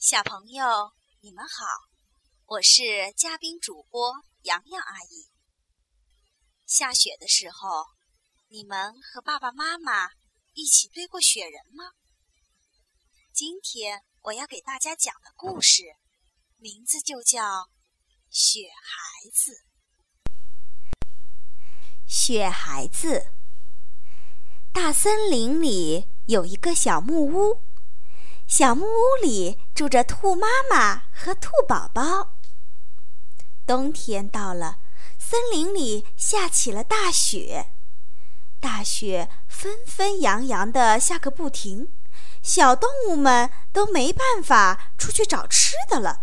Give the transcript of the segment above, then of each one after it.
小朋友，你们好，我是嘉宾主播洋洋阿姨。下雪的时候，你们和爸爸妈妈一起堆过雪人吗？今天我要给大家讲的故事，名字就叫《雪孩子》。雪孩子，大森林里有一个小木屋。小木屋里住着兔妈妈和兔宝宝。冬天到了，森林里下起了大雪，大雪纷纷扬扬的下个不停，小动物们都没办法出去找吃的了。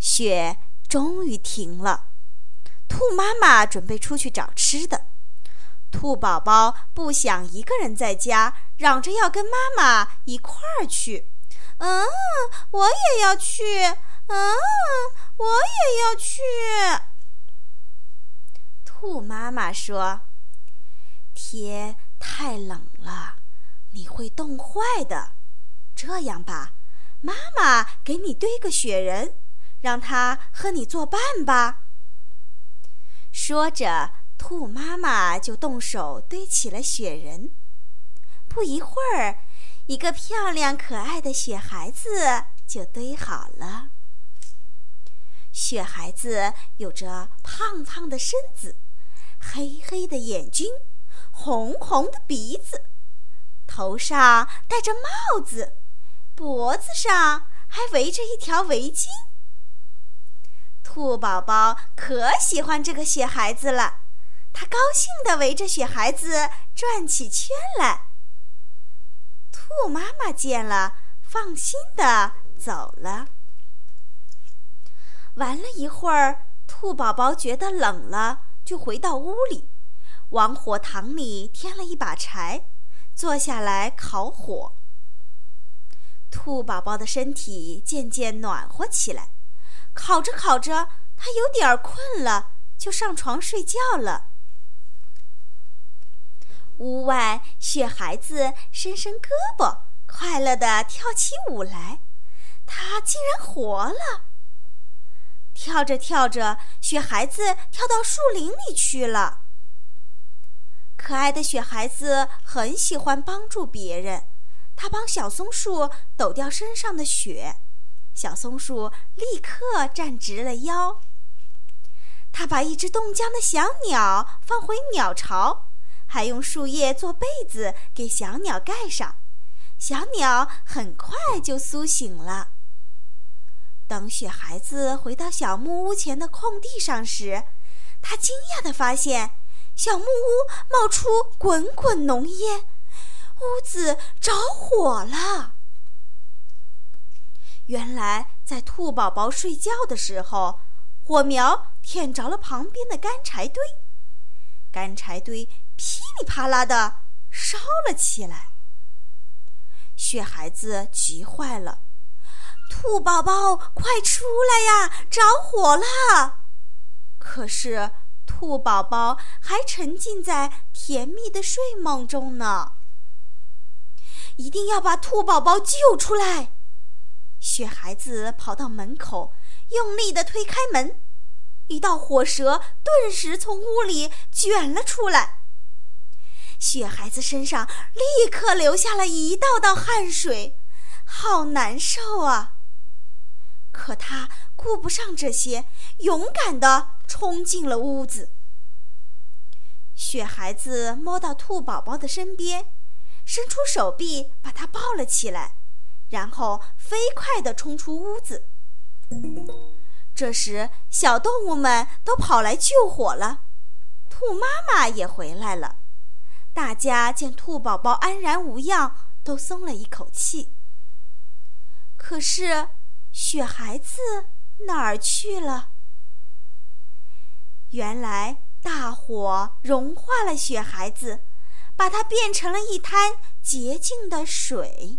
雪终于停了，兔妈妈准备出去找吃的。兔宝宝不想一个人在家，嚷着要跟妈妈一块儿去。嗯，我也要去。嗯，我也要去。兔妈妈说：“天太冷了，你会冻坏的。这样吧，妈妈给你堆个雪人，让它和你作伴吧。”说着。兔妈妈就动手堆起了雪人，不一会儿，一个漂亮可爱的雪孩子就堆好了。雪孩子有着胖胖的身子，黑黑的眼睛，红红的鼻子，头上戴着帽子，脖子上还围着一条围巾。兔宝宝可喜欢这个雪孩子了。他高兴地围着雪孩子转起圈来。兔妈妈见了，放心的走了。玩了一会儿，兔宝宝觉得冷了，就回到屋里，往火塘里添了一把柴，坐下来烤火。兔宝宝的身体渐渐暖和起来，烤着烤着，他有点困了，就上床睡觉了。屋外，雪孩子伸伸胳膊，快乐地跳起舞来。他竟然活了！跳着跳着，雪孩子跳到树林里去了。可爱的雪孩子很喜欢帮助别人，他帮小松树抖掉身上的雪，小松树立刻站直了腰。他把一只冻僵的小鸟放回鸟巢。还用树叶做被子给小鸟盖上，小鸟很快就苏醒了。等雪孩子回到小木屋前的空地上时，他惊讶地发现小木屋冒出滚滚浓烟，屋子着火了。原来，在兔宝宝睡觉的时候，火苗舔着了旁边的干柴堆，干柴堆。噼里啪啦的烧了起来，雪孩子急坏了：“兔宝宝，快出来呀！着火了！”可是兔宝宝还沉浸在甜蜜的睡梦中呢。一定要把兔宝宝救出来！雪孩子跑到门口，用力的推开门，一道火舌顿时从屋里卷了出来。雪孩子身上立刻流下了一道道汗水，好难受啊！可他顾不上这些，勇敢地冲进了屋子。雪孩子摸到兔宝宝的身边，伸出手臂把他抱了起来，然后飞快地冲出屋子。这时，小动物们都跑来救火了，兔妈妈也回来了。大家见兔宝宝安然无恙，都松了一口气。可是，雪孩子哪儿去了？原来，大火融化了雪孩子，把它变成了一滩洁净的水。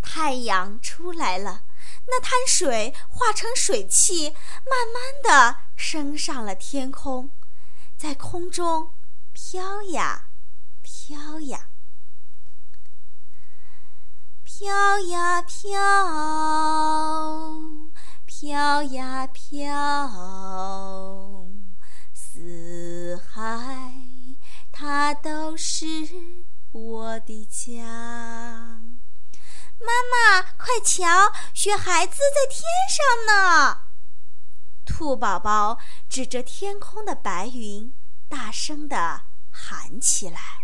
太阳出来了，那滩水化成水汽，慢慢的升上了天空，在空中。飘呀，飘呀，飘呀飘，飘呀飘，四海它都是我的家。妈妈，快瞧，雪孩子在天上呢！兔宝宝指着天空的白云，大声地喊起来。